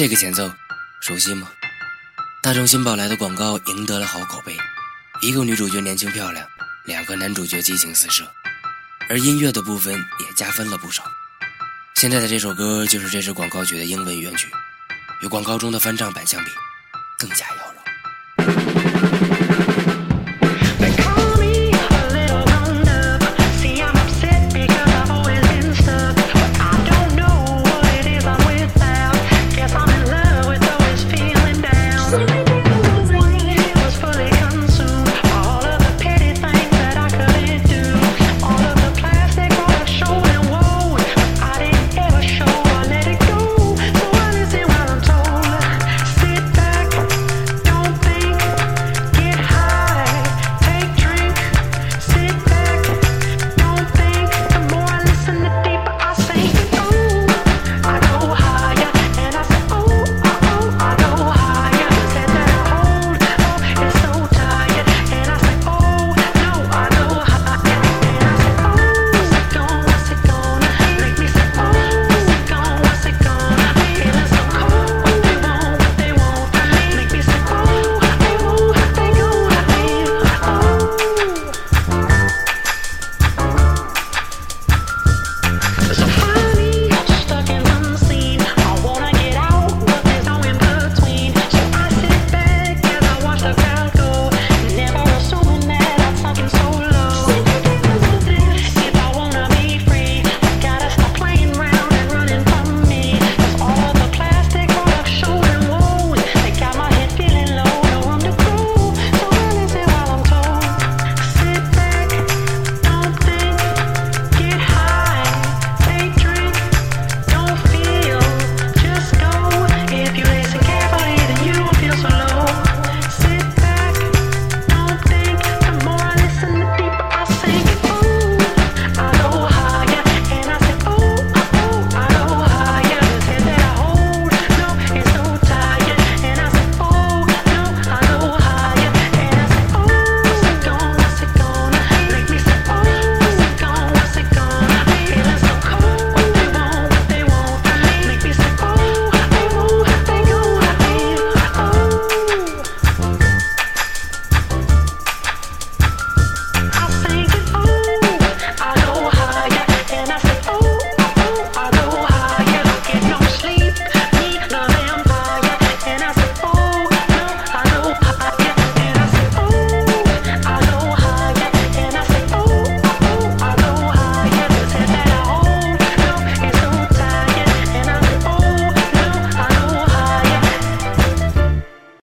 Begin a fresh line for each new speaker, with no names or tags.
这个前奏熟悉吗？大众新宝来的广告赢得了好口碑。一个女主角年轻漂亮两个男主角激情四射。而音乐的部分也加分了不少。现在的这首歌就是这支广告曲的英文原曲与广告中的翻唱版相比更加妖娆。